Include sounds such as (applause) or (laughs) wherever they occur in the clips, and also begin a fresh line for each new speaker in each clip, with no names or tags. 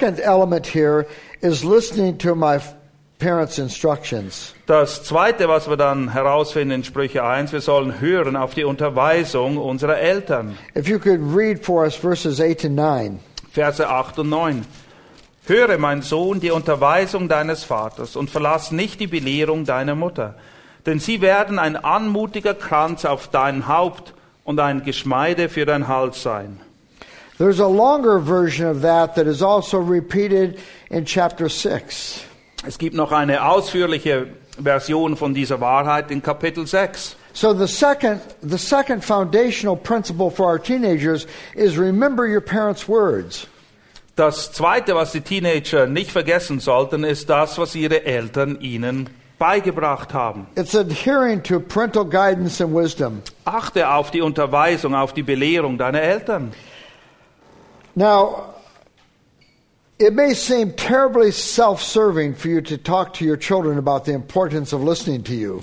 Second element here is listening to my parents' instructions.
Das zweite, was wir dann herausfinden in Sprüche 1, wir sollen hören auf die Unterweisung unserer Eltern.
If you could read for us verses 8 and 9.
Verse 8 und 9. Höre, mein Sohn, die Unterweisung deines Vaters und verlass nicht die Belehrung deiner Mutter, denn sie werden ein anmutiger Kranz auf dein Haupt und ein Geschmeide für dein Hals sein.
There's a longer version of that that is also repeated in chapter 6.
Es gibt noch eine ausführliche Version von dieser Wahrheit in Kapitel 6.
So the second the second foundational principle for our teenagers is remember your parents' words.
Das zweite, was die Teenager nicht vergessen sollten, ist das, was ihre Eltern ihnen beigebracht haben.
It's adhering to parental guidance and wisdom.
Achte auf die Unterweisung, auf die Belehrung deiner Eltern.
Now, it may seem terribly self serving for you to talk to your children about the importance of listening to you.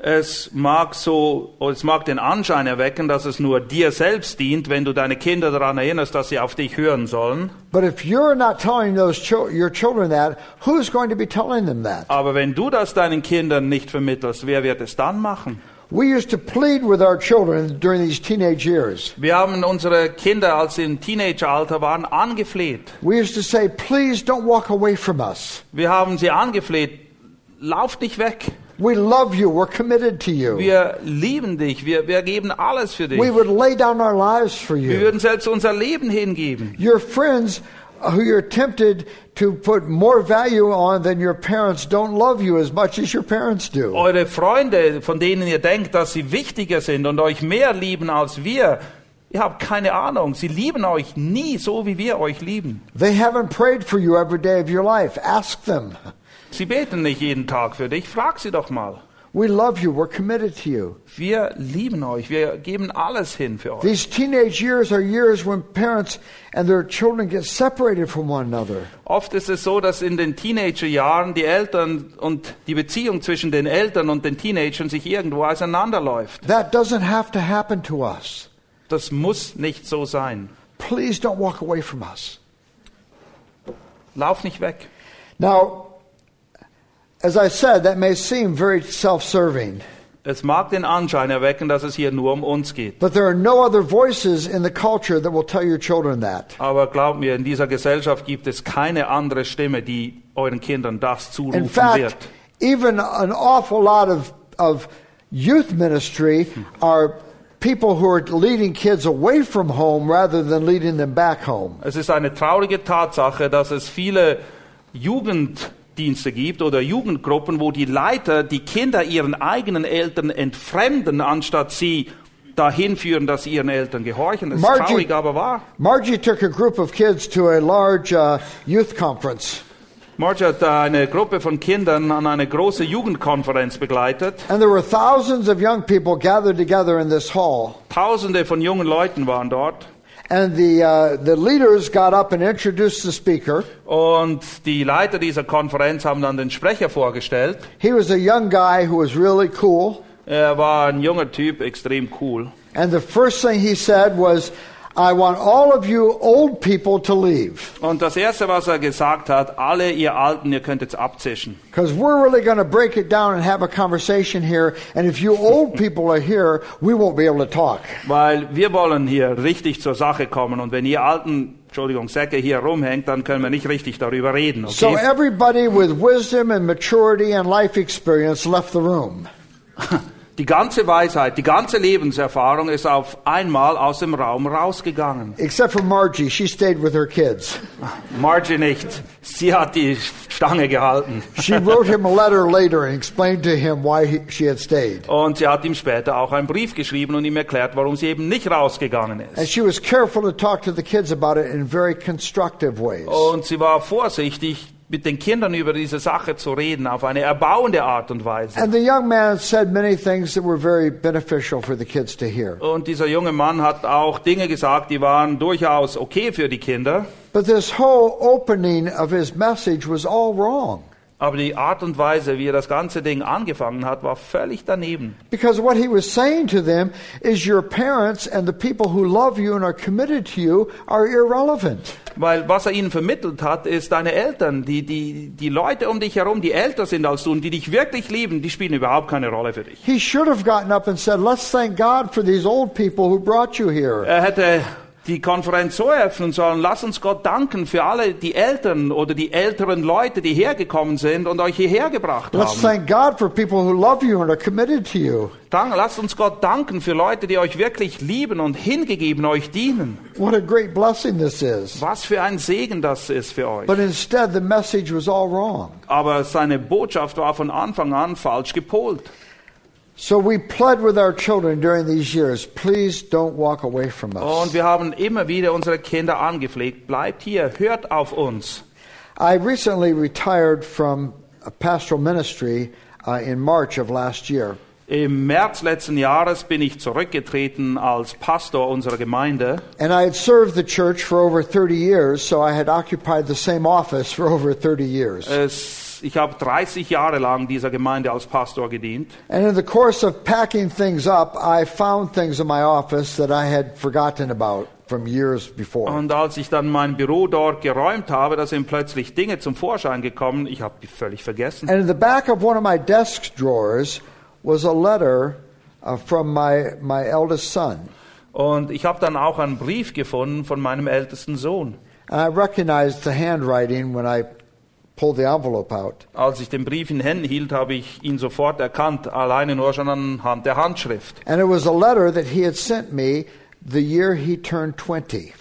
Es mag so, es mag den Anschein erwecken, dass es nur dir selbst dient, wenn du deine Kinder daran erinnerst, dass sie auf dich hören sollen.
But if you're not telling those chil- your children that, who's going to be telling them that?
Aber wenn du das deinen Kindern nicht vermittelst, wer wird es dann machen?
We used to plead with our children during these teenage years.
Wir haben unsere Kinder, als sie im Teenageralter waren, angefleht.
We used to say, please don't walk away from us.
Wir haben sie angefleht, lauf nicht weg.
We love you. We're committed to you.
Wir lieben dich, wir, wir geben alles für dich.
We would lay down our lives for you.
Wir würden selbst unser Leben hingeben.
Your friends who you're tempted to put more value on than your parents don't love you as much as your parents do.
Eure Freunde, von denen ihr denkt, dass sie wichtiger sind und euch mehr lieben als wir, ihr habt keine Ahnung. Sie lieben euch nie so, wie wir euch lieben.
They haven't prayed for you every day of your life. Ask them.
Sie beten nicht jeden Tag für dich. Frag sie doch mal.
We love you. We're committed to you.
Wir lieben euch. Wir geben alles hin für euch.
These teenage years are years when parents and their children get separated from one another.
Oft ist es so, dass in den Teenagerjahren die Eltern und die Beziehung zwischen den Eltern und den Teenagern sich irgendwo auseinanderläuft.
That doesn't have to happen to us.
Das muss nicht so sein.
Please don't walk away from us.
Lauf nicht weg.
Now, as I said, that may seem very self serving,
Es mag den Anschein erwecken, dass es hier nur um uns geht.
but there are no other voices in the culture that will tell your children that.
Aber glaubt mir, in dieser Gesellschaft gibt es keine andere Stimme, die euren Kindern das
In
zurufen
fact,
wird.
even an awful lot of, of youth ministry are people who are leading kids away from home rather than leading them back home.
Es ist eine traurige Tatsache, dass es viele Jugenddienste gibt oder Jugendgruppen, wo die Leiter die Kinder ihren eigenen Eltern entfremden, anstatt sie dahin führen, dass sie ihren Eltern gehorchen. Das ist
Margie-
traurig, aber wahr.
Margie took a group of kids to a large uh, youth conference,
Marge hat eine Gruppe von Kindern an eine große Jugendkonferenz begleitet.
and there were thousands of young people gathered together in this hall.
Tausende von jungen Leuten waren dort.
And the, uh, the leaders got up and introduced the speaker.
Und die Leiter dieser Konferenz haben dann den Sprecher vorgestellt.
He was a young guy who was really cool.
Er war ein junger Typ, extrem cool.
And the first thing he said was, I want all of you old people to leave.
Und das Erste, was er gesagt hat, alle ihr Alten, ihr könnt jetzt abzischen.
Because we're really going to break it down and have a conversation here. And if you old (laughs) people are here, we won't be able to talk.
Weil wir wollen hier richtig zur Sache kommen. Und wenn ihr Alten Entschuldigung, Säcke hier rumhängt, dann können wir nicht richtig darüber reden.
So
Okay?
everybody with wisdom and maturity and life experience left the room. (laughs)
Die ganze Weisheit, die ganze Lebenserfahrung ist auf einmal aus dem Raum rausgegangen.
Except for Margie, she stayed with her kids.
Margie nicht. Sie hat die Stange gehalten.
She wrote him a letter later and explained to him why he, she had stayed.
Und sie hat ihm später auch einen Brief geschrieben und ihm erklärt, warum sie eben nicht rausgegangen
And
ist.
she was careful to talk to the kids about it in very constructive ways.
Und sie war vorsichtig, mit den Kindern über diese Sache zu reden, auf eine erbauende Art und Weise.
And the young man said many things that were very beneficial for the kids to hear.
Und dieser junge Mann hat auch Dinge gesagt, die waren durchaus okay für die Kinder.
But this whole opening of his message was all wrong.
Aber die Art und Weise, wie er das ganze Ding angefangen hat, war völlig daneben.
Because what he was saying to them is your parents and the people who love you and are committed to you are irrelevant.
Weil was er ihnen vermittelt hat, ist deine Eltern, die, die, die Leute um dich herum, die älter sind als du und die dich wirklich lieben, die spielen überhaupt keine Rolle für dich.
He should have gotten up and said, Let's thank God for these old people who brought you here.
Er hätte die Konferenz so eröffnen sollen, lass uns Gott danken für alle die Eltern oder die älteren Leute, die hergekommen sind und euch hierher gebracht
Let's
haben.
thank God for people who love you and are committed to you.
Dank, lasst uns Gott danken für Leute, die euch wirklich lieben und hingegeben euch dienen.
What a great blessing this is.
Was für ein Segen das ist für euch.
But instead, the message was all wrong.
Aber seine Botschaft war von Anfang an falsch gepolt.
So we pled with our children during these years, please don't walk away from us.
Und wir haben immer wieder unsere Kinder angepflegt, bleibt hier, hört auf uns.
I recently retired from a pastoral ministry uh, in March of last year.
Im März letzten Jahres bin ich zurückgetreten als Pastor unserer Gemeinde.
And I had served the church for over 30 years, so I had occupied the same office for over 30 years.
Es, ich habe 30 Jahre lang dieser Gemeinde als Pastor gedient.
And in the course of packing things up, I found things in my office that I had forgotten about from years before.
Und als ich dann mein Büro dort geräumt habe, da sind plötzlich Dinge zum Vorschein gekommen. Ich habe die völlig vergessen.
And in the back of one of my desk drawers was a letter uh, from my, my eldest son.
Und ich habe dann auch einen Brief gefunden von meinem ältesten Sohn.
And I recognized the handwriting when I pulled the envelope out.
Als ich den Brief in Händen hielt, habe ich ihn sofort erkannt, alleine nur schon anhand der Handschrift.
And it was a letter that he had sent me the year he turned 20.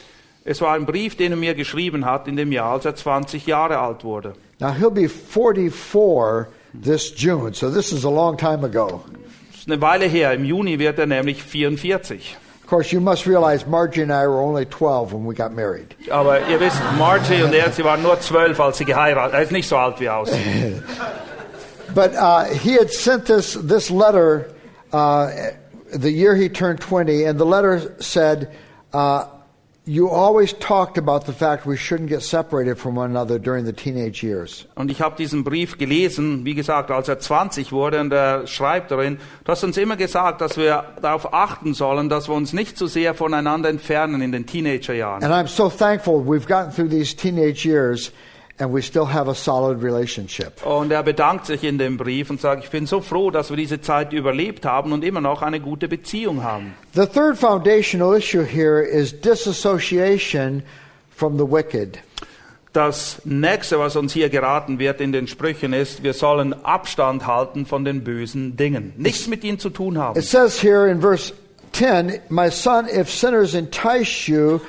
Es war ein Brief, den er mir geschrieben hat in dem Jahr, als er 20 Jahre alt wurde.
Now he'll be 44 this June, so this is a long time ago.
Das ist eine Weile her. Im Juni wird er nämlich 44.
Of course, you must realize Margie and I were only 12 when we got married.
Aber ihr wisst, Margie und er, sie waren nur zwölf, als sie geheiratet Er ist nicht so alt wie aussieht. (laughs)
But uh, he had sent this, this letter uh, the year he turned 20, and the letter said, uh,
Und ich habe diesen Brief gelesen, wie gesagt, als er 20 wurde, und er schreibt darin, du hast uns immer gesagt, dass wir darauf achten sollen, dass wir uns nicht zu sehr voneinander entfernen in den Teenagerjahren.
And I'm so thankful we've gotten through these teenage years and we still have a solid relationship.
Und er bedankt sich in dem Brief und sagt, ich bin so froh, dass wir diese Zeit überlebt haben und immer noch eine gute Beziehung haben.
The third foundational issue here is disassociation from the wicked.
Das nächste, was uns hier geraten wird in den Sprüchen ist, wir sollen Abstand halten von den bösen Dingen. Nichts mit ihnen zu tun haben.
It says here in verse 10, My son, if sinners entice you,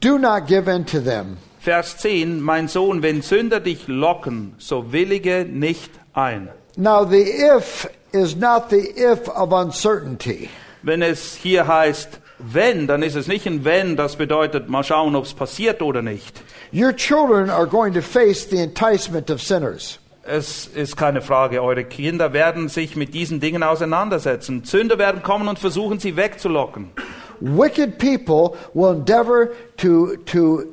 do not give in to them.
Vers 10, mein Sohn, wenn Sünder dich locken, so willige nicht ein.
Now, the if is not the if of uncertainty.
Wenn es hier heißt, wenn, dann ist es nicht ein wenn, das bedeutet, mal schauen, ob es passiert oder nicht.
Your children are going to face the enticement of sinners.
Es ist keine Frage, eure Kinder werden sich mit diesen Dingen auseinandersetzen. Sünder werden kommen und versuchen, sie wegzulocken.
Wicked people will endeavor to, to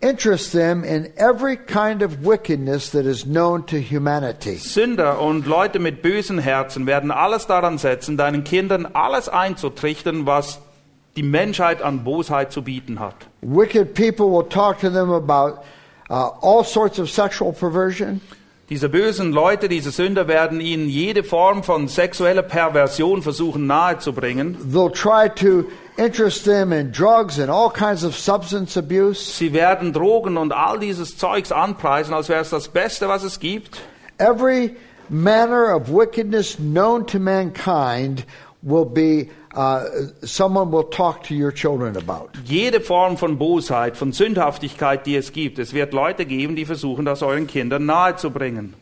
interest them in every kind of wickedness that is known to humanity.
Sünder und Leute mit bösen Herzen werden alles daran setzen, deinen Kindern alles einzutrichtern, was die Menschheit an Bosheit zu bieten hat.
Wicked people will talk to them about uh, all sorts of sexual perversion.
Diese bösen Leute, diese Sünder werden ihnen jede Form von sexueller Perversion versuchen nahezubringen.
They'll try to interest them in drugs and all kinds of substance abuse.
Sie werden Drogen und all dieses Zeugs anpreisen, als wäre es das Beste, was es gibt.
Every manner of wickedness known to mankind will be uh, someone will talk to your children about.
Jede Form von Bosheit, von Sündhaftigkeit, die es gibt. Es wird Leute geben, die versuchen, das euren Kindern nahezubringen.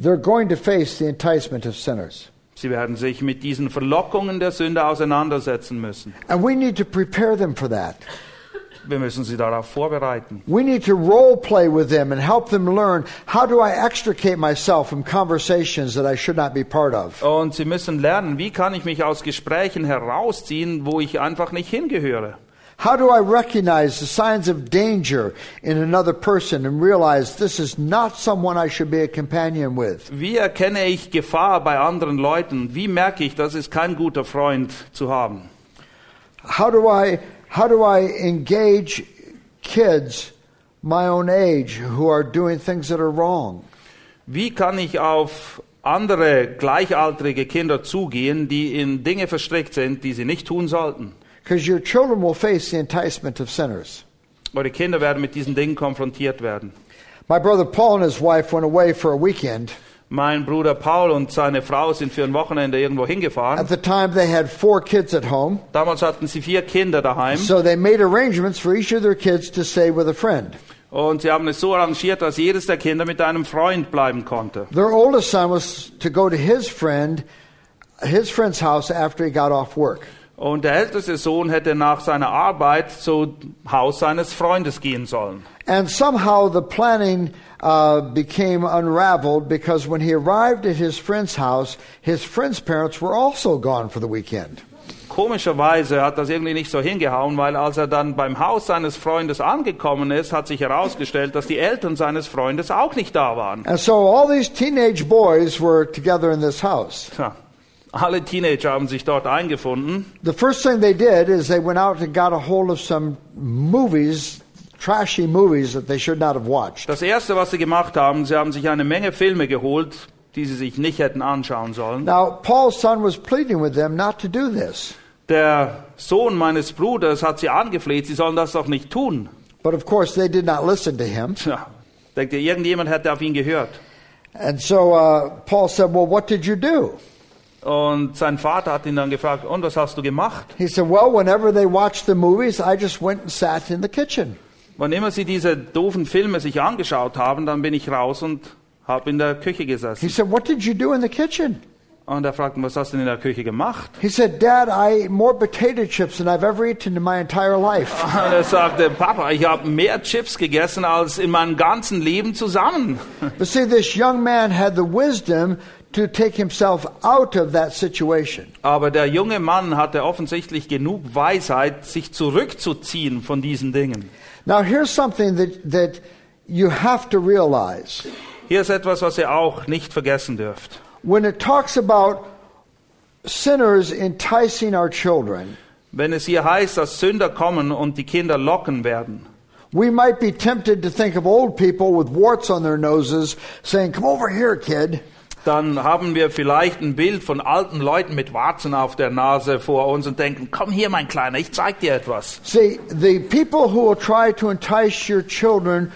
They're going to face the enticement of sinners.
Sie werden sich mit diesen Verlockungen der Sünde auseinandersetzen müssen.
And we need to prepare them for that.
Wir müssen sie darauf vorbereiten.
We need to role play with them and help them learn how do I extricate myself from conversations that I should not be part of.
Und sie müssen lernen, wie kann ich mich aus Gesprächen herausziehen, wo ich einfach nicht hingehöre.
How do I recognize the signs of danger in another person and realize this is not someone I should be a companion with?
Wie erkenne ich Gefahr bei anderen Leuten? Wie merke ich, das ist kein guter Freund zu haben?
How do I how do I engage kids my own age who are doing things that are wrong?
Wie kann ich auf andere gleichaltrige Kinder zugehen, die in Dinge verstrickt sind, die sie nicht tun sollten?
Because your children will face the enticement of sinners.
Eure Kinder werden mit diesen Dingen konfrontiert werden.
My brother Paul and his wife went away for a weekend.
Mein Bruder Paul und seine Frau sind für ein Wochenende irgendwo hingefahren.
At the time, they had four kids at home,
Damals hatten sie vier Kinder daheim
so they made arrangements for each of their kids to stay with a friend.
und sie haben es so arrangiert, dass jedes der Kinder mit einem Freund bleiben konnte.
Their oldest son was to go to his friend, his friend's house after he got off work.
Und der älteste Sohn hätte nach seiner Arbeit zum Haus seines Freundes gehen sollen.
And somehow the planning uh, became unraveled because when he arrived at his friend's house, his friend's parents were also gone for the weekend.
Komischerweise hat das irgendwie nicht so hingehauen, weil als er dann beim Haus seines Freundes angekommen ist, hat sich herausgestellt, dass die Eltern seines Freundes auch nicht da waren.
And so all these teenage boys were together in this house.
Tja, alle Teenager haben sich dort eingefunden.
The first thing they did is they went out and got a hold of some movies, trashy movies that they should not have watched.
Das erste, was sie gemacht haben, sie haben sich eine Menge Filme geholt, die sie sich nicht hätten anschauen sollen.
Now, Paul's son was pleading with them not to do this.
Der Sohn meines Bruders hat sie angefleht, sie sollen das doch nicht tun.
But of course, they did not listen to him.
Tja, denkt ihr, irgendjemand hätte auf ihn gehört?
And so uh, Paul said, Well, what did you do?
Und sein Vater hat ihn dann gefragt, und was hast du gemacht?
He said, Well, whenever they watched the movies, I just went and sat in the kitchen.
Wann immer sie diese doofen Filme sich angeschaut haben, dann bin ich raus und habe in der Küche
He
gesessen.
said, What did you do in the kitchen?
Und er fragte, was hast du denn in der Küche gemacht?
He said, Dad, I ate more potato chips than I've ever eaten in my entire life. (laughs)
Und er sagte, Papa, ich habe mehr Chips gegessen als in meinem ganzen Leben zusammen.
But see, this young man had the wisdom to take himself out of that situation.
Aber der junge Mann hatte offensichtlich genug Weisheit, sich zurückzuziehen von diesen Dingen.
Now, here's something that, that you have to realize.
Hier ist etwas, was ihr auch nicht vergessen dürft.
When it talks about sinners enticing our children,
Wenn es hier heißt, dass Sünder kommen und die Kinder locken werden,
we might be tempted to think of old people with warts on their noses saying, Come over here, kid.
Dann haben wir vielleicht ein Bild von alten Leuten mit Warzen auf der Nase vor uns und denken, komm hier, mein Kleiner, ich zeig dir etwas.
See, the people who will try to entice your children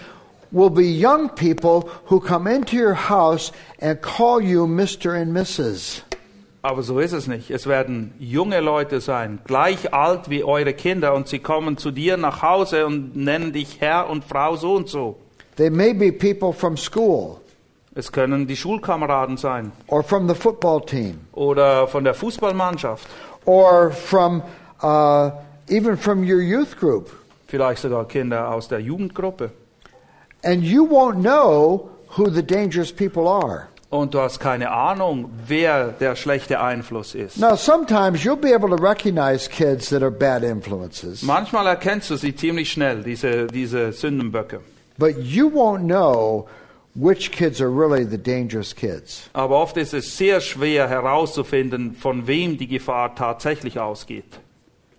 will be young people who come into your house and call you Mr. and Mrs.
Aber so ist es nicht. Es werden junge Leute sein, gleich alt wie eure Kinder, und sie kommen zu dir nach Hause und nennen dich Herr und Frau so und so.
They may be people from school
Es können die Schulkameraden sein
or from the football team
oder von der Fußballmannschaft,
or from uh, even from your youth group.
vielleicht sogar Kinder aus der Jugendgruppe.
And you won't know who the dangerous people are.
Und du hast keine Ahnung, wer der schlechte Einfluss ist.
Now, sometimes you'll be able to recognize kids that are bad influences,
Manchmal erkennst du sie ziemlich schnell, diese, diese Sündenböcke.
but you won't know which kids are really the dangerous kids.
Aber oft ist es sehr schwer herauszufinden, von wem die Gefahr tatsächlich ausgeht.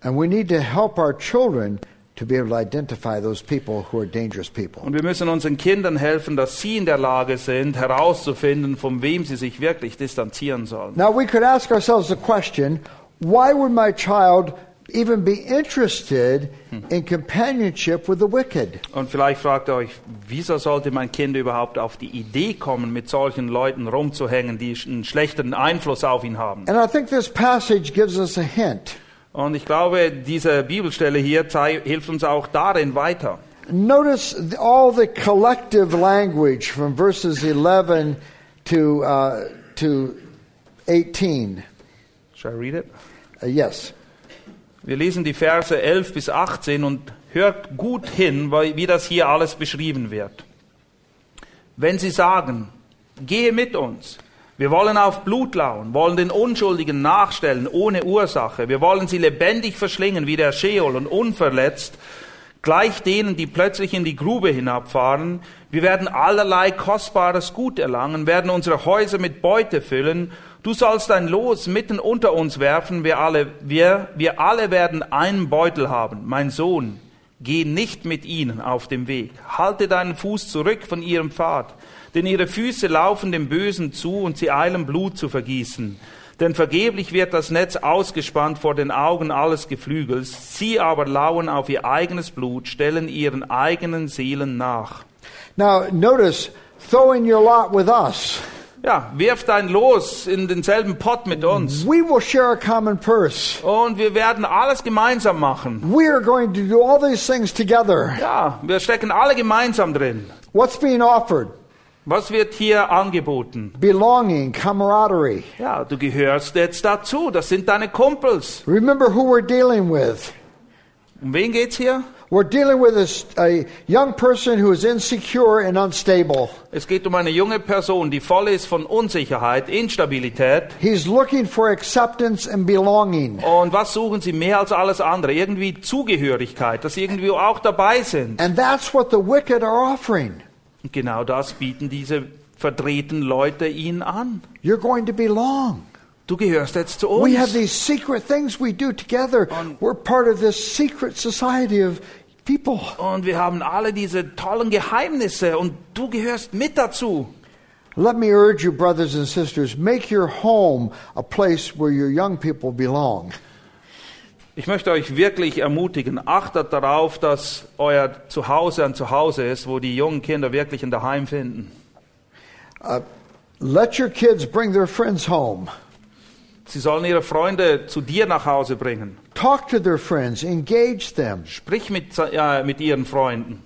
And we need to help our children to be able to identify those people who are dangerous people.
Und wir müssen unseren Kindern helfen, dass sie in der Lage sind, herauszufinden, von wem sie sich wirklich distanzieren sollen.
Now, we could ask ourselves the question why would my child even be interested in companionship with the wicked?
Und vielleicht fragt ihr euch, wieso sollte mein Kind überhaupt auf die Idee kommen, mit solchen Leuten rumzuhängen, die einen schlechten Einfluss auf ihn haben?
And I think this passage gives us a hint.
Und ich glaube, diese Bibelstelle hier hilft uns auch darin weiter.
Notice all the collective language from verses 11 to, uh, to 18.
Should I read it?
Uh, yes.
Wir lesen die Verse 11 bis 18 und hört gut hin, wie das hier alles beschrieben wird. Wenn sie sagen, gehe mit uns, wir wollen auf Blut lauen, wollen den Unschuldigen nachstellen ohne Ursache, wir wollen sie lebendig verschlingen wie der Scheol und unverletzt, gleich denen, die plötzlich in die Grube hinabfahren, wir werden allerlei kostbares Gut erlangen, werden unsere Häuser mit Beute füllen, du sollst dein Los mitten unter uns werfen, wir alle, wir, wir alle werden einen Beutel haben, mein Sohn, Geh nicht mit ihnen auf dem Weg. Halte deinen Fuß zurück von ihrem Pfad. Denn ihre Füße laufen dem Bösen zu und sie eilen Blut zu vergießen. Denn vergeblich wird das Netz ausgespannt vor den Augen alles Geflügels. Sie aber lauen auf ihr eigenes Blut, stellen ihren eigenen Seelen nach.
Now, notice, throw in your lot with us.
Ja, wirf dein Los in denselben Pott mit uns.
We will share a common purse.
Und wir werden alles gemeinsam machen.
We are going to do all these things together.
Ja, wir stecken alle gemeinsam drin.
What's being offered?
Was wird hier angeboten?
Belonging, camaraderie.
Ja, du gehörst jetzt dazu. Das sind deine Kumpels.
Remember who we're dealing with.
Um wen geht's hier?
We're dealing with a, a young person who is insecure and unstable.
Es geht um eine junge Person, die voll ist von Unsicherheit, Instabilität.
He's looking for acceptance and belonging.
Und was suchen sie mehr als alles andere? Irgendwie Zugehörigkeit, dass sie irgendwie auch dabei sind.
And that's what the wicked are offering.
Und genau das bieten diese verdrehten Leute ihnen an.
You're going to belong.
Du gehörst jetzt zu
We have
uns.
these secret things we do together. We're part of this secret society of people.
Und wir haben alle diese tollen Geheimnisse und du gehörst mit dazu.
Let me urge you, brothers and sisters, make your home a place where your young people belong.
Ich möchte euch wirklich ermutigen, achtet darauf, dass euer Zuhause ein Zuhause ist, wo die jungen Kinder wirklich ein Daheim finden.
Let your kids bring their friends home.
Sie sollen ihre Freunde zu dir nach Hause bringen.
Talk to their friends, engage them,
Sprich mit, äh, mit ihren Freunden.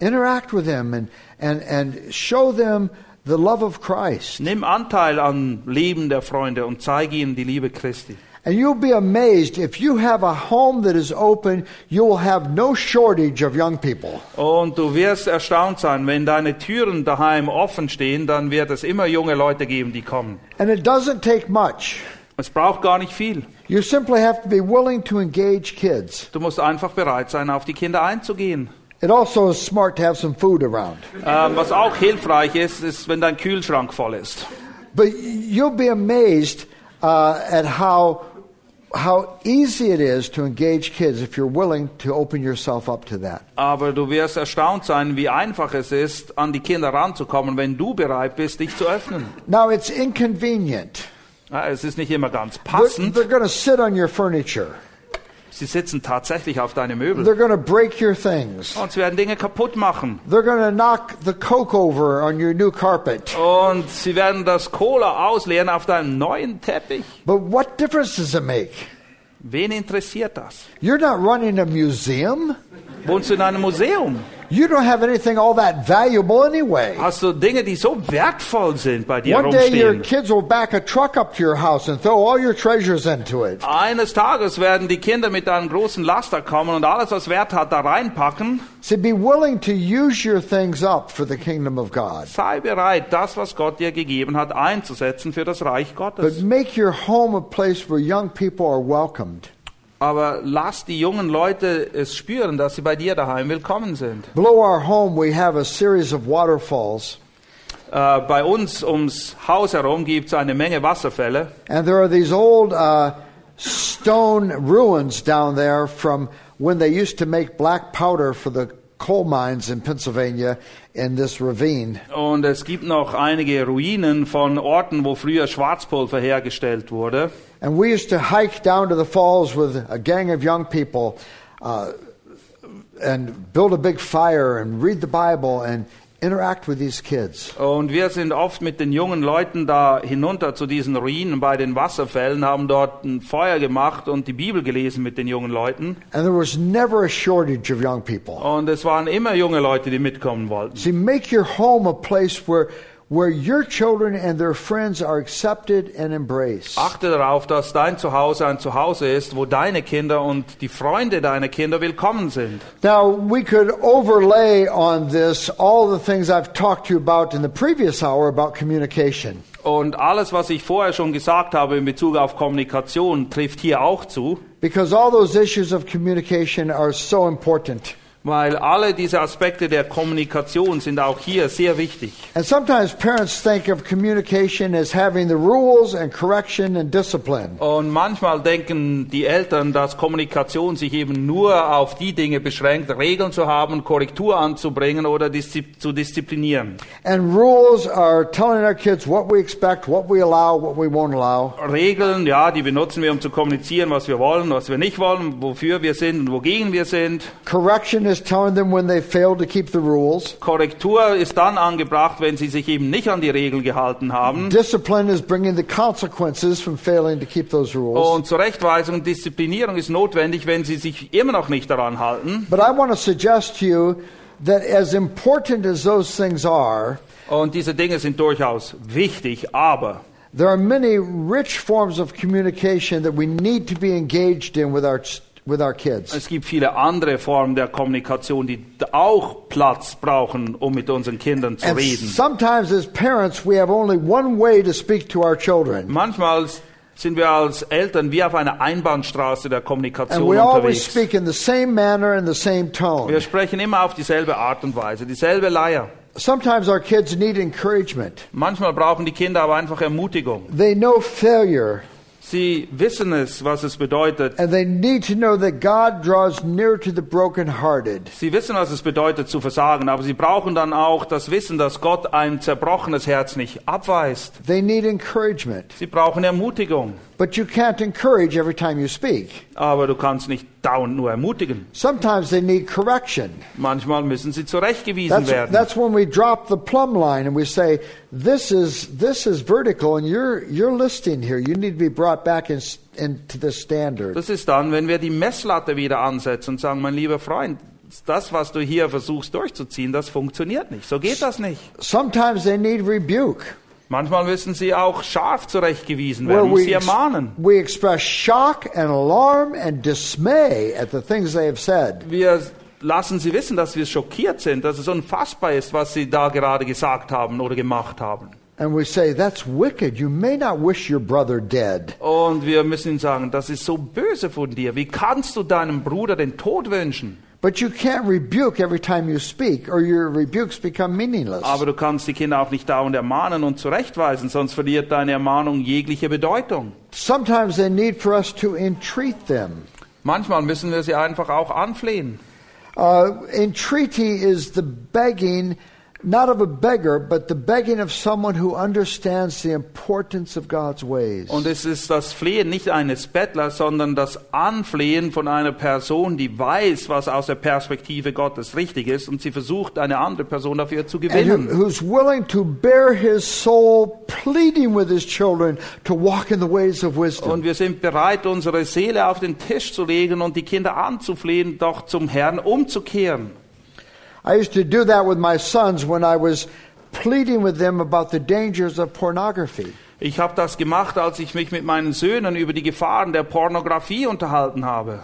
interact with them, and, and, and show them the love of Christ.
Nimm Anteil am Leben der Freunde und zeige ihnen die Liebe Christi.
And you'll be amazed if you have a home that is open, you will have no shortage of young people.
Und du wirst erstaunt sein, wenn deine Türen daheim offen stehen, dann wird es immer junge Leute geben, die kommen.
And it doesn't take much.
Es braucht gar nicht viel.
You simply have to be willing to engage kids.
Du musst einfach bereit sein, auf die Kinder einzugehen.
It also is smart to have some food around.
Ähm, was auch hilfreich ist, ist, wenn dein Kühlschrank voll ist.
But you'll be amazed uh, at how how easy it is to engage kids if you're willing to open yourself up to that.
Aber du wirst erstaunt sein, wie einfach es ist, an die Kinder ranzukommen, wenn du bereit bist, dich zu öffnen.
Now it's inconvenient.
Ja, es ist nicht immer ganz
They're, they're going to sit on your furniture.
Sie sitzen tatsächlich auf deine Möbel.
They're going to break your things.
Und sie werden Dinge kaputt machen.
They're going to knock the coke over on your new carpet.
Und sie werden das Cola ausleeren auf deinem neuen Teppich.
But what difference does it make?
Wen interessiert das?
You're not running a museum.
Wohnst du in einem Museum?
You don't have anything all that valuable anyway.
Hast du Dinge, die so wertvoll sind bei dir
One day your kids will back a truck up to your house and throw all your treasures into it.
Eines Tages werden die Kinder mit einem großen Laster kommen und alles, was Wert hat, da reinpacken.
So be willing to use your things up for the kingdom of God.
Sei bereit, das, was Gott dir gegeben hat, einzusetzen für das Reich Gottes.
But make your home a place where young people are welcomed.
Aber lass die jungen Leute es spüren, dass sie bei dir daheim willkommen sind.
Below our home, we have a series of waterfalls,
Äh, bei uns ums Haus herum gibt es eine Menge Wasserfälle.
and there are these old uh, stone ruins down there from when they used to make black powder for the coal mines in Pennsylvania in this ravine.
Und es gibt noch einige Ruinen von Orten, wo früher Schwarzpulver hergestellt wurde.
And we used to hike down to the falls with a gang of young people uh, and build a big fire and read the Bible and interact with these kids.
Und wir sind oft mit den jungen Leuten da hinunter zu diesen Ruinen bei den Wasserfällen, haben dort ein Feuer gemacht und die Bibel gelesen mit den jungen Leuten.
And there was never a shortage of young people.
Und es waren immer junge Leute, die mitkommen wollten.
See, make your home a place where, where your children and their friends are accepted and embraced.
Achte darauf, dass dein Zuhause ein Zuhause ist, wo deine Kinder und die Freunde deiner Kinder willkommen sind.
Now, we could overlay on this all the things I've talked to you about in the previous hour about communication.
Und alles, was ich vorher schon gesagt habe in Bezug auf Kommunikation, trifft hier auch zu,
Because all those issues of communication are so important.
Weil alle diese Aspekte der Kommunikation sind auch hier sehr wichtig.
And sometimes parents think of communication as having the rules and correction and discipline.
Und manchmal denken die Eltern, dass Kommunikation sich eben nur auf die Dinge beschränkt, Regeln zu haben, Korrektur anzubringen oder diszi zu disziplinieren.
And rules are telling our kids what we expect, what we allow, what we won't allow.
Regeln, ja, die benutzen wir, um zu kommunizieren, was wir wollen, was wir nicht wollen, wofür wir sind und wogegen wir sind.
Correction is telling them when they fail to keep the rules.
Korrektur ist dann angebracht, wenn sie sich eben nicht an die Regeln gehalten haben.
Discipline is bringing the consequences from failing to keep those rules.
Und Zurechtweisung und Disziplinierung ist notwendig, wenn sie sich immer noch nicht daran halten.
But I want to suggest to you that as important as those things are,
Und diese Dinge sind durchaus wichtig, aber
there are many rich forms of communication that we need to be engaged in with our with our kids.
es gibt viele andere Formen der Kommunikation, die auch Platz brauchen, um mit unseren Kindern zu
And
reden.
sometimes as parents we have only one way to speak to our children.
Manchmal sind wir als Eltern wie auf einer Einbahnstraße der
And
Kommunikation unterwegs.
speak in the same manner and the same
Wir sprechen immer auf dieselbe Art und Weise, dieselbe Leier.
Sometimes our kids need encouragement.
Manchmal brauchen die Kinder aber einfach Ermutigung.
They know failure
Sie wissen es, was es bedeutet.
and they need to know that God draws near to the brokenhearted.
Sie wissen, was es bedeutet zu versagen, aber sie brauchen dann auch das Wissen, dass Gott ein zerbrochenes Herz nicht abweist.
They need encouragement.
Sie brauchen Ermutigung,
But you can't encourage every time you speak.
aber du kannst nicht dauernd nur ermutigen.
Sometimes they need correction.
Manchmal müssen sie zurechtgewiesen
That's,
werden.
that's when we drop the plumb line and we say, this is, this is vertical and you're, you're listing here. You need to be brought back in, into this standard.
Das ist dann, wenn wir die Messlatte wieder ansetzen und sagen, mein lieber Freund, das, was du hier versuchst durchzuziehen, das funktioniert nicht. So geht das nicht.
Sometimes they need rebuke.
Manchmal müssen sie auch scharf zurechtgewiesen werden, muss
we,
sie ermahnen.
we express shock and alarm and dismay at the things they have said.
Wir lassen sie wissen, dass wir schockiert sind, dass es unfassbar ist, was sie da gerade gesagt haben oder gemacht haben.
And we say, that's wicked. You may not wish your brother dead.
Und wir müssen ihnen sagen, das ist so böse von dir. Wie kannst du deinem Bruder den Tod wünschen?
But you can't rebuke every time you speak, or your rebukes become meaningless.
Aber du kannst die Kinder auch nicht dauernd ermahnen und zurechtweisen, sonst verliert deine Ermahnung jegliche Bedeutung.
Sometimes they need for us to entreat them.
Manchmal müssen wir sie einfach auch anflehen.
Uh, entreaty is the begging, not of a beggar, but the begging of someone who understands the importance of God's ways.
Und es ist das Flehen nicht eines Bettlers, sondern das Anflehen von einer Person, die weiß, was aus der Perspektive Gottes richtig ist und sie versucht, eine andere Person dafür zu
and who,
gewinnen.
who's willing to bare his soul, pleading with his children to walk in the ways of wisdom.
Und wir sind bereit, unsere Seele auf den Tisch zu legen und die Kinder anzuflehen, doch zum Herrn umzukehren.
I used to do that with my sons when I was pleading with them about the dangers of pornography.
Ich habe das gemacht, als ich mich mit meinen Söhnen über die Gefahren der Pornografie unterhalten habe.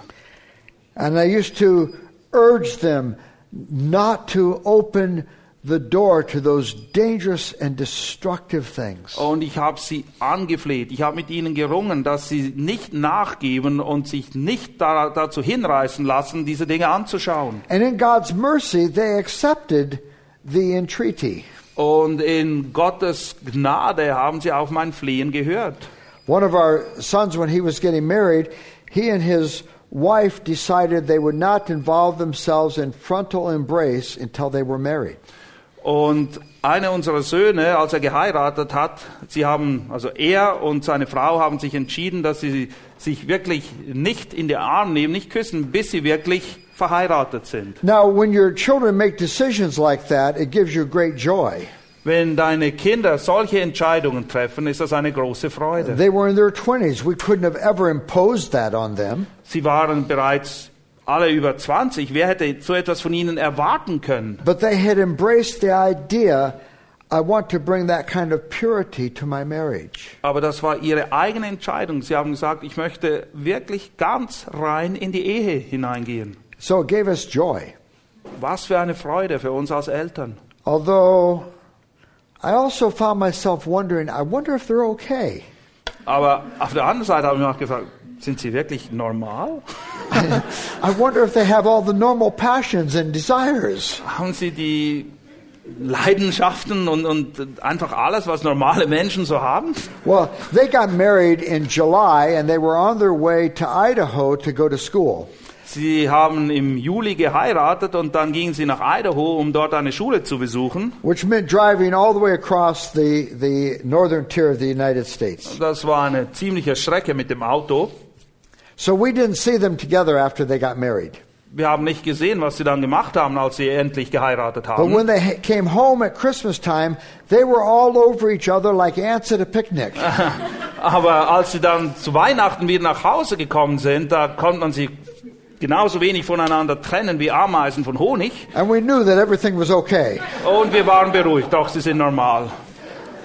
And I used to urge them not to open the door to those dangerous and destructive things.
Oh, und ich habe sie angefleht. Ich habe mit ihnen gerungen, dass sie nicht nachgeben und sich nicht da, dazu hinreißen lassen, diese Dinge anzuschauen.
And in God's mercy, they accepted the entreaty.
Und in Gottes Gnade haben sie auf mein Flehen gehört.
One of our sons, when he was getting married, he and his wife decided they would not involve themselves in frontal embrace until they were married.
Und einer unserer Söhne, als er geheiratet hat, sie haben, also er und seine Frau haben sich entschieden, dass sie sich wirklich nicht in den Arm nehmen, nicht küssen, bis sie wirklich verheiratet sind.
Now, when your children make decisions like that, it gives you great joy.
Wenn deine Kinder solche Entscheidungen treffen, ist das eine große Freude.
They were in their 20s. We couldn't have ever imposed that on them.
Sie waren bereits alle über 20. Wer hätte so etwas von ihnen erwarten können?
But they had embraced the idea I want to bring that kind of purity to my marriage.
Aber das war ihre eigene Entscheidung. Sie haben gesagt, ich möchte wirklich ganz rein in die Ehe hineingehen.
So it gave us joy.
Was für eine Freude für uns als Eltern.
Although I also found myself wondering, I wonder if they're okay.
Aber auf der anderen Seite habe ich mir auch gefragt, sind sie wirklich normal? (laughs)
I wonder if they have all the normal passions and desires.
Haben sie die Leidenschaften und, und einfach alles, was normale Menschen so haben?
Well, they got married in July and they were on their way to Idaho to go to school.
Sie haben im Juli geheiratet und dann gingen sie nach Idaho, um dort eine Schule zu besuchen.
which meant driving all the way across the, the northern tier of the United States.
Das war eine ziemliche Strecke mit dem Auto.
So we didn't see them together after they got married.
Wir haben nicht gesehen, was sie dann gemacht haben, als sie endlich geheiratet
But
haben.
when they came home at Christmas time, they were all over each other like ants at a picnic. (laughs)
Aber als sie dann zu Weihnachten wieder nach Hause gekommen sind, da konnte man sie genauso wenig voneinander trennen wie Ameisen von Honig.
And we knew that everything was okay.
Und wir waren beruhigt, doch sie sind normal.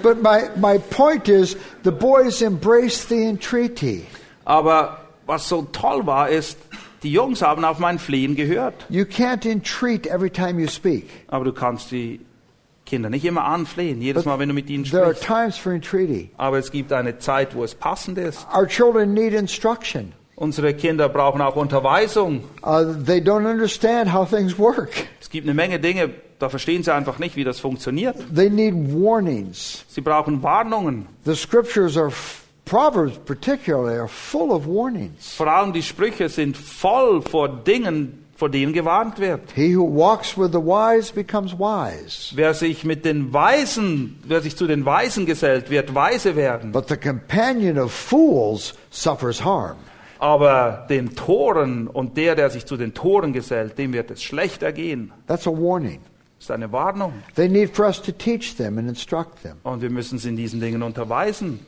But my, my point is, the boys embraced the entreaty.
Aber was so toll war, ist, die Jungs haben auf mein Flehen gehört.
You can't entreat every time you speak.
Aber du kannst die Kinder nicht immer anflehen, jedes Mal, wenn du mit ihnen
There are
sprichst.
times for entreaty.
Aber es gibt eine Zeit, wo es passend ist.
Our children need instruction.
Unsere Kinder brauchen auch Unterweisung.
Uh, they don't understand how things work.
Es gibt eine Menge Dinge, da verstehen sie einfach nicht, wie das funktioniert.
They need warnings.
Sie brauchen Warnungen.
The scriptures are, Proverbs particularly, are full of warnings.
Vor allem die Sprüche sind voll vor Dingen, vor denen gewarnt wird.
He who walks with the wise becomes wise,
Wer sich mit den Weisen, wer sich zu den Weisen gesellt, wird weise werden.
but the companion of fools suffers harm.
Aber den Toren und der, der sich zu den Toren gesellt, dem wird es schlecht ergehen.
That's a warning.
Das ist eine Warnung.
They need for us to teach them and instruct them.
Und wir müssen sie in diesen Dingen unterweisen.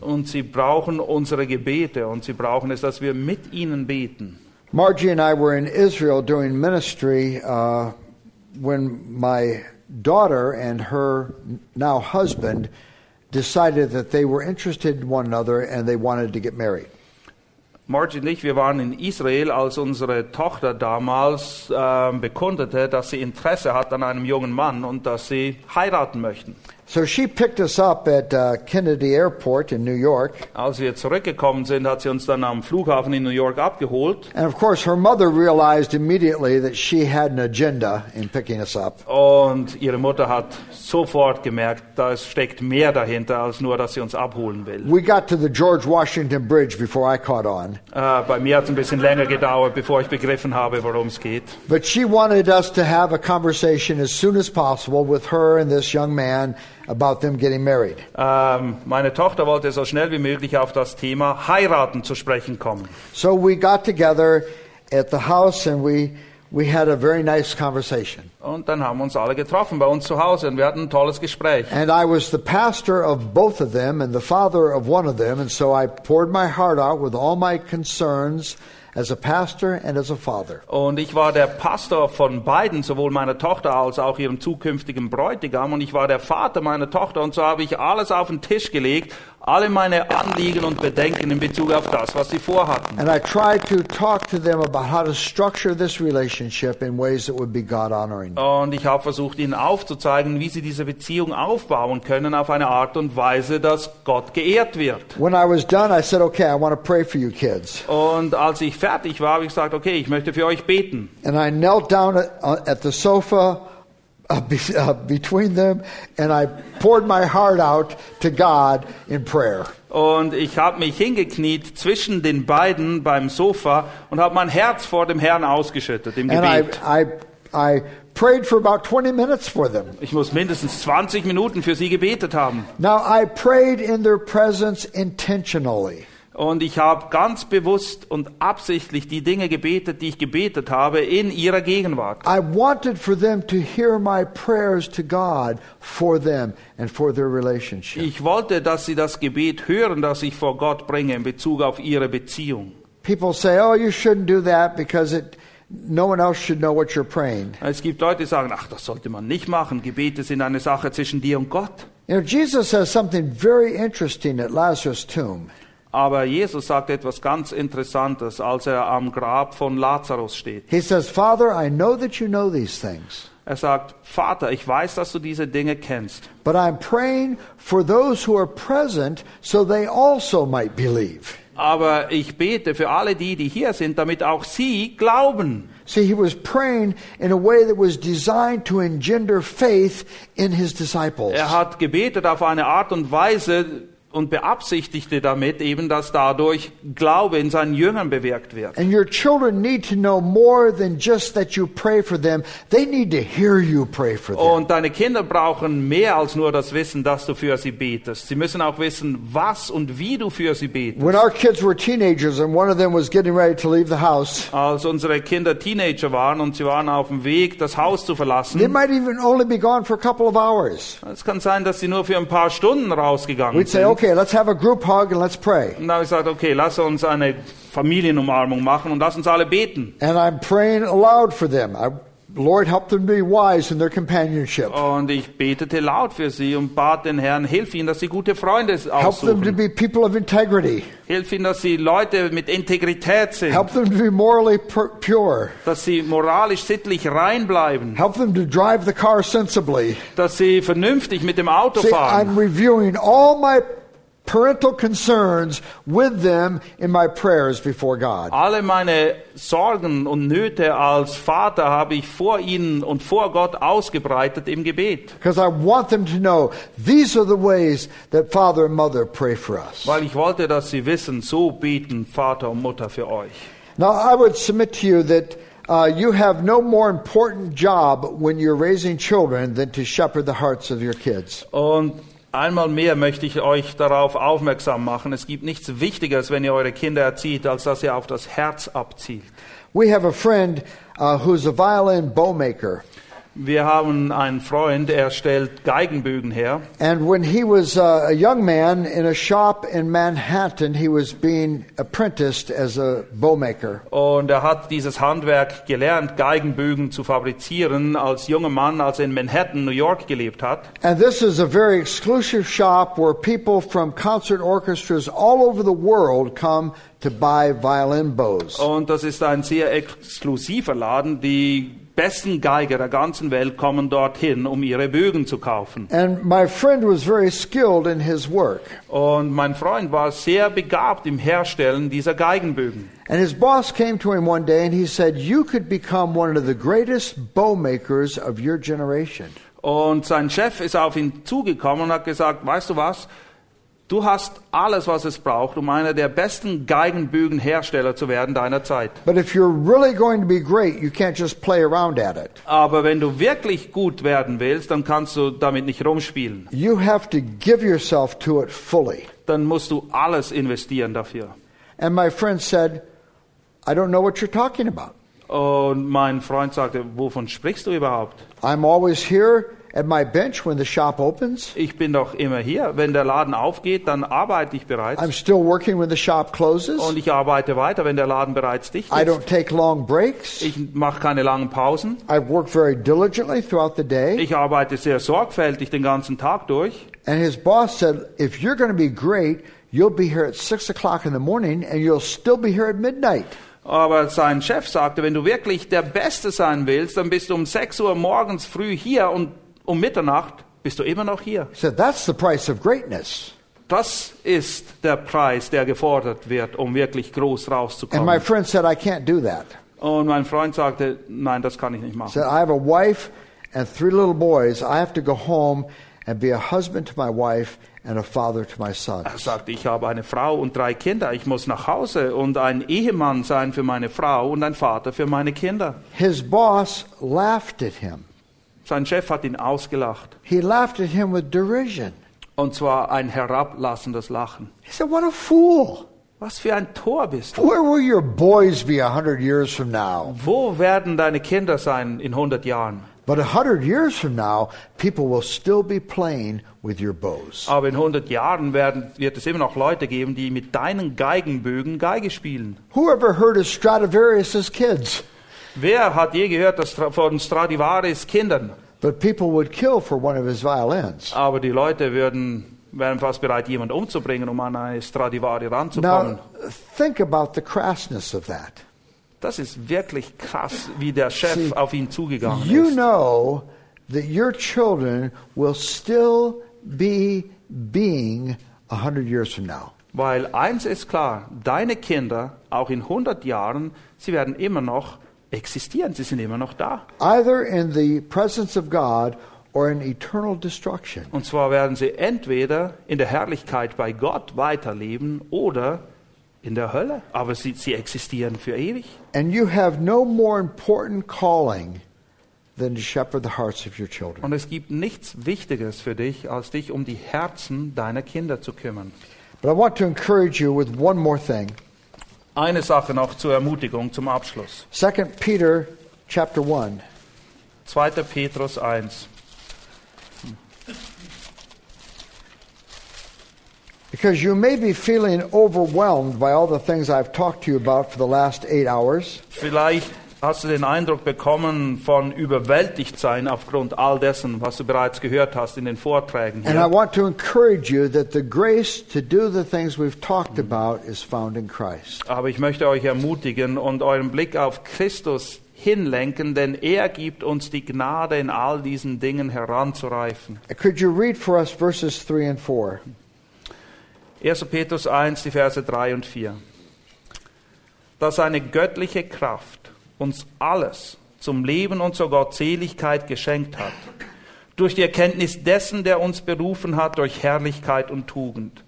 Und sie brauchen unsere Gebete und sie brauchen es, dass wir mit ihnen beten.
Margie and I were in Israel doing ministry uh, when my daughter and her now husband decided that they were interested in one another and they wanted to get married.
Margie und ich, wir waren in Israel, als unsere Tochter damals ähm, bekundete, dass sie Interesse hat an einem jungen Mann und dass sie heiraten möchten.
So she picked us up at uh, Kennedy Airport in New York.
Als wir zurückgekommen sind, hat sie uns dann am Flughafen in New York abgeholt.
And of course, her mother realized immediately that she had an agenda in picking us up.
Und ihre Mutter hat sofort gemerkt, da steckt mehr dahinter, als nur, dass sie uns abholen will.
We got to the George Washington Bridge before I caught on.
Äh, bei mir hat es ein bisschen länger gedauert, bevor ich begriffen habe, worum es geht.
But she wanted us to have a conversation as soon as possible with her and this young man about them getting married.
Ähm, meine Tochter wollte so schnell wie möglich auf das Thema Heiraten zu sprechen kommen.
So we got together at the house and we, we had a very nice conversation.
Und dann haben wir uns alle getroffen bei uns zu Hause und wir hatten ein tolles Gespräch.
And I was the pastor of both of them and the father of one of them, and so I poured my heart out with all my concerns as a pastor and as a father.
Und ich war der Pastor von beiden, sowohl meiner Tochter als auch ihrem zukünftigen Bräutigam. Und ich war der Vater meiner Tochter. Und so habe ich alles auf den Tisch gelegt, alle meine Anliegen und Bedenken in Bezug auf das, was sie vorhatten.
And I tried to talk to them about how to structure this relationship in ways that would be God honoring.
Und ich habe versucht, ihnen aufzuzeigen, wie sie diese Beziehung aufbauen können auf eine Art und Weise, dass Gott geehrt wird.
When I was done, I said, Okay, I want to pray for you kids.
Und als ich fertig war, habe ich gesagt, okay, ich möchte für euch beten.
And I knelt down at, uh, at the sofa uh, be, uh, between them, and I poured my heart out to God in prayer.
Und ich habe mich hingekniet zwischen den beiden beim Sofa und habe mein Herz vor dem Herrn ausgeschüttet im
And I,
Gebet.
I, I prayed for about 20 minutes for them.
Ich muss mindestens 20 Minuten für sie gebetet haben.
Now, I prayed in their presence intentionally.
Und ich habe ganz bewusst und absichtlich die Dinge gebetet, die ich gebetet habe, in ihrer Gegenwart.
I wanted for them to hear my prayers to God for them and for their relationship.
Ich wollte, dass sie das Gebet hören, das ich vor Gott bringe in Bezug auf ihre Beziehung.
People say, oh, you shouldn't do that because it, no one else should know what you're praying.
Es gibt Leute, die sagen, ach, das sollte man nicht machen. Gebete sind eine Sache zwischen dir und Gott.
You know, Jesus says something very interesting at Lazarus' tomb.
Aber Jesus sagt etwas ganz Interessantes, als er am Grab von Lazarus steht.
He says, Father, I know that you know these things,
Er sagt, Vater, ich weiß, dass du diese Dinge kennst.
but I'm praying for those who are present so they also might believe.
Aber ich bete für alle die, die hier sind, damit auch sie glauben.
See, he was praying in a way that was designed to engender faith in his disciples.
Er hat gebetet auf eine Art und Weise und beabsichtigte damit eben, dass dadurch Glaube in seinen Jüngern bewirkt wird.
And your children need to know more than just that you pray for them. They need to hear you pray for them.
Und deine Kinder brauchen mehr als nur das Wissen, dass du für sie betest. Sie müssen auch wissen, was und wie du für sie betest.
When our kids were teenagers and one of them was getting ready to leave the house,
Als unsere Kinder Teenager waren und sie waren auf dem Weg, das Haus zu
they
verlassen,
might even only be gone for a couple of hours.
es kann sein, dass sie nur für ein paar Stunden rausgegangen
We'd say,
sind.
Okay, let's have a group hug and let's pray.
Und habe ich gesagt, okay, lass uns eine Familienumarmung machen und lass uns alle beten.
And I'm praying aloud for them. I, Lord, help them be wise in their companionship.
Und ich betete laut für sie und bat den Herrn, hilf ihnen, dass sie gute Freunde
Help them to
aussuchen.
be people of integrity.
Hilf ihnen, dass sie Leute mit Integrität sind.
Help them to be morally pu- pure.
Dass sie moralisch, sittlich rein bleiben.
Help them to drive the car sensibly.
Dass sie vernünftig mit dem Auto
See, I'm
fahren.
reviewing all my parental concerns with them in my prayers before God.
Alle meine Sorgen und Nöte als Vater habe ich vor ihnen und vor Gott ausgebreitet im Gebet.
Because I want them to know these are the ways that father and mother pray for us.
Weil ich wollte, dass sie wissen, so beten Vater und Mutter für euch.
Now, I would submit to you that uh, you have no more important job when you're raising children than to shepherd the hearts of your kids.
Und einmal mehr möchte ich euch darauf aufmerksam machen. Es gibt nichts Wichtigeres, wenn ihr eure Kinder erzieht, als dass ihr auf das Herz abzielt.
We have a friend uh, who's a violin bow maker.
Wir haben einen Freund, er stellt Geigenbögen her.
And when he was uh, a young man in a shop in Manhattan, he was being apprenticed as a bow maker.
Und er hat dieses Handwerk gelernt, Geigenbögen zu fabrizieren, als junger Mann, als er in Manhattan, New York gelebt hat.
And this is a very exclusive shop where people from concert orchestras all over the world come to buy violin bows.
Und das ist ein sehr exklusiver Laden. Die besten Geiger der ganzen Welt kommen dorthin, um ihre Bögen zu kaufen.
And my friend was very skilled in his work.
Und mein Freund war sehr begabt im Herstellen dieser Geigenbögen.
And his boss came to him one day and he said, You could become one of the greatest bow makers of your generation.
Und sein Chef ist auf ihn zugekommen und hat gesagt, weißt du was? Du hast alles, was es braucht, um einer der besten Geigenbögenhersteller zu werden deiner Zeit.
Really great.
Aber wenn du wirklich gut werden willst, dann kannst du damit nicht rumspielen. Dann musst du alles investieren dafür.
And my friend said, I don't know what you're talking about.
Und mein Freund sagte, wovon sprichst du überhaupt?
I'm always here at my bench when the shop opens.
Ich bin doch immer hier. Wenn der Laden aufgeht, dann arbeite ich bereits.
I'm still working when the shop closes.
Und ich arbeite weiter, wenn der Laden bereits dicht
I
ist.
don't take long breaks.
Ich mache keine langen Pausen.
I work very diligently throughout the day.
Ich arbeite sehr sorgfältig den ganzen Tag durch.
And his boss said, if you're going to be great, you'll be here at six o'clock in the morning and you'll still be here at midnight.
Aber sein Chef sagte, wenn du wirklich der Beste sein willst, dann bist du um 6 Uhr morgens früh hier und um Mitternacht bist du immer noch hier.
Said, that's the price of greatness.
Das ist der Preis, der gefordert wird, um wirklich groß
And my
rauszukommen.
friend said, I can't do that.
Und mein Freund sagte, nein, das kann ich nicht
He
machen.
said, I have a wife and three little boys, I have to go home and be a husband to my wife and a father to my
Er
sons.
sagt, ich habe eine Frau und drei Kinder. Ich muss nach Hause und ein Ehemann sein für meine Frau und ein Vater für meine Kinder.
His boss laughed at him.
Sein Chef hat ihn ausgelacht.
He laughed at him with derision.
Und zwar ein herablassendes Lachen.
He said, What a fool!
Was für ein Tor bist du?
Where will your boys be a hundred years from now?
Wo werden deine Kinder sein in 100 Jahren?
But a hundred years from now, people will still be playing with your bows.
Aber in 100 Jahren werden, wird es immer noch Leute geben, die mit deinen Geigenbögen Geige spielen.
Who ever heard of Stradivarius as kids?
Wer hat je gehört dass von Stradivaris Kindern?
But people would kill for one of his violins.
Aber die Leute würden, wären fast bereit, jemanden umzubringen, um an eine Stradivari ranzukommen.
Now, think about the crassness of that.
Das ist wirklich krass, wie der Chef
See,
auf ihn zugegangen
You
ist.
know that your children will still be being a hundred years from now.
Weil eins ist klar, deine Kinder, auch in 100 Jahren, sie werden immer noch existieren, sie sind immer noch da.
Either in the presence of God or in eternal destruction.
Und zwar werden sie entweder in der Herrlichkeit bei Gott weiterleben oder in der Hölle. Aber sie, sie existieren für ewig.
And you have no more important calling than to shepherd the hearts of your children.
Und es gibt nichts Wichtigeres für dich, als dich um die Herzen deiner Kinder zu kümmern.
But I want to encourage you with one more thing.
Eine Sache noch zur Ermutigung zum Abschluss.
2 Peter chapter 1.
2. Petrus 1.
Because you may be feeling overwhelmed by all the things I've talked to you about for the last eight hours.
Vielleicht hast du den Eindruck bekommen von überwältigt sein aufgrund all dessen, was du bereits gehört hast in den Vorträgen
And I
hier.
want to encourage you that the grace to do the things we've talked about is found in Christ.
Aber ich möchte euch ermutigen und euren Blick auf Christus hinlenken, denn er gibt uns die Gnade, in all diesen Dingen heranzureifen.
Could you read for us verses 3 and 4?
1. Petrus 1, die Verse 3 und 4. Dass seine göttliche Kraft uns alles zum Leben und zur Gottseligkeit geschenkt hat, durch die Erkenntnis dessen, der uns berufen hat, durch Herrlichkeit und Tugend,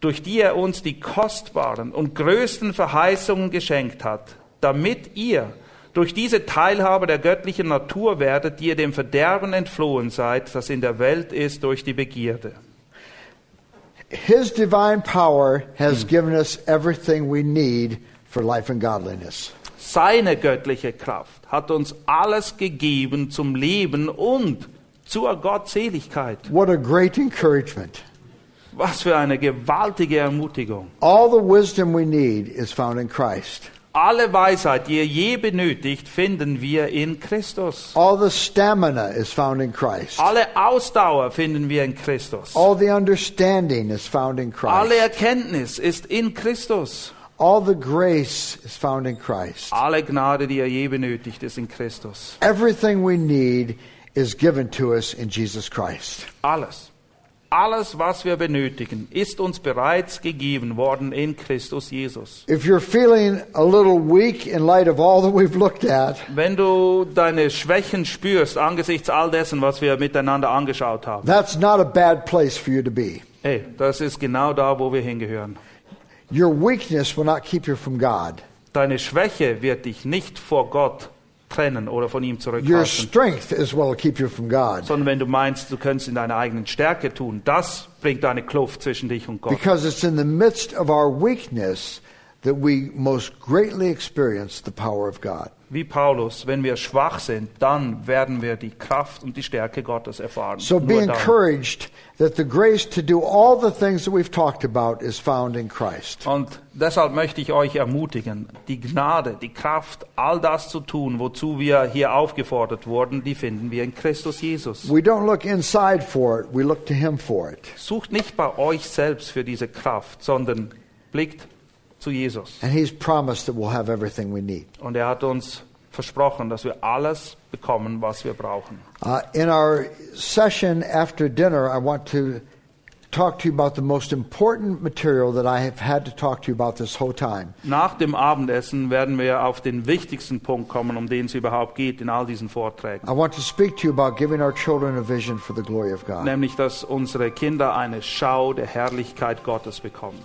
durch die er uns die kostbaren und größten Verheißungen geschenkt hat, damit ihr durch diese Teilhabe der göttlichen Natur werdet, die ihr dem Verderben entflohen seid, das in der Welt ist durch die Begierde.
His divine power has given us everything we need for life and godliness.
Seine göttliche Kraft hat uns alles gegeben zum Leben und zur Gottseligkeit.
What a great encouragement.
Was für eine gewaltige Ermutigung.
All the wisdom we need is found in Christ.
Alle Weisheit, die ihr je benötigt, finden wir in Christus.
All the stamina is found in Christ.
Alle Ausdauer finden wir in Christus.
All the understanding is found in
Alle
Christ.
Erkenntnis ist in Christus.
All the grace is found in Christ.
Alle Gnade, die ihr je benötigt, ist in Christus.
Everything we need is given to us in Jesus Christ.
Alles. Alles, was wir benötigen, ist uns bereits gegeben worden in Christus Jesus.
If you're feeling a little weak in light of all that we've looked at,
Wenn du deine Schwächen spürst angesichts all dessen, was wir miteinander angeschaut haben,
that's not a bad place for you to be.
hey, das ist genau da, wo wir hingehören.
Your weakness will not keep you from God.
Deine Schwäche wird dich nicht vor Gott trennen oder von ihm
Your
zurückhalten,
strength is what will keep you from God.
sondern wenn du meinst, du könntest in deiner eigenen Stärke tun, das bringt eine Kluft zwischen dich und Gott.
Because it's in the midst of our weakness that we most greatly experience the power of God.
Wie Paulus, wenn wir schwach sind, dann werden wir die Kraft und die Stärke Gottes erfahren.
So be
dann.
encouraged that the grace to do all the things that we've talked about is found in Christ.
Und deshalb möchte ich euch ermutigen, die Gnade, die Kraft, all das zu tun, wozu wir hier aufgefordert wurden, die finden wir in Christus Jesus.
We don't look inside for it, we look to Him for it.
Sucht nicht bei euch selbst für diese Kraft, sondern blickt zu Jesus.
And He's promised that we'll have everything we need.
Und er hat uns versprochen, dass wir alles bekommen, was wir brauchen.
Uh, in our session after dinner, I want to talk to you about the most important material that I have had to talk to you about this whole time.
Nach dem Abendessen werden wir auf den wichtigsten Punkt kommen, um den es überhaupt geht in all diesen Vorträgen.
I want to speak to you about giving our children a vision for the glory of God.
Nämlich, dass unsere Kinder eine Schau der Herrlichkeit Gottes bekommen.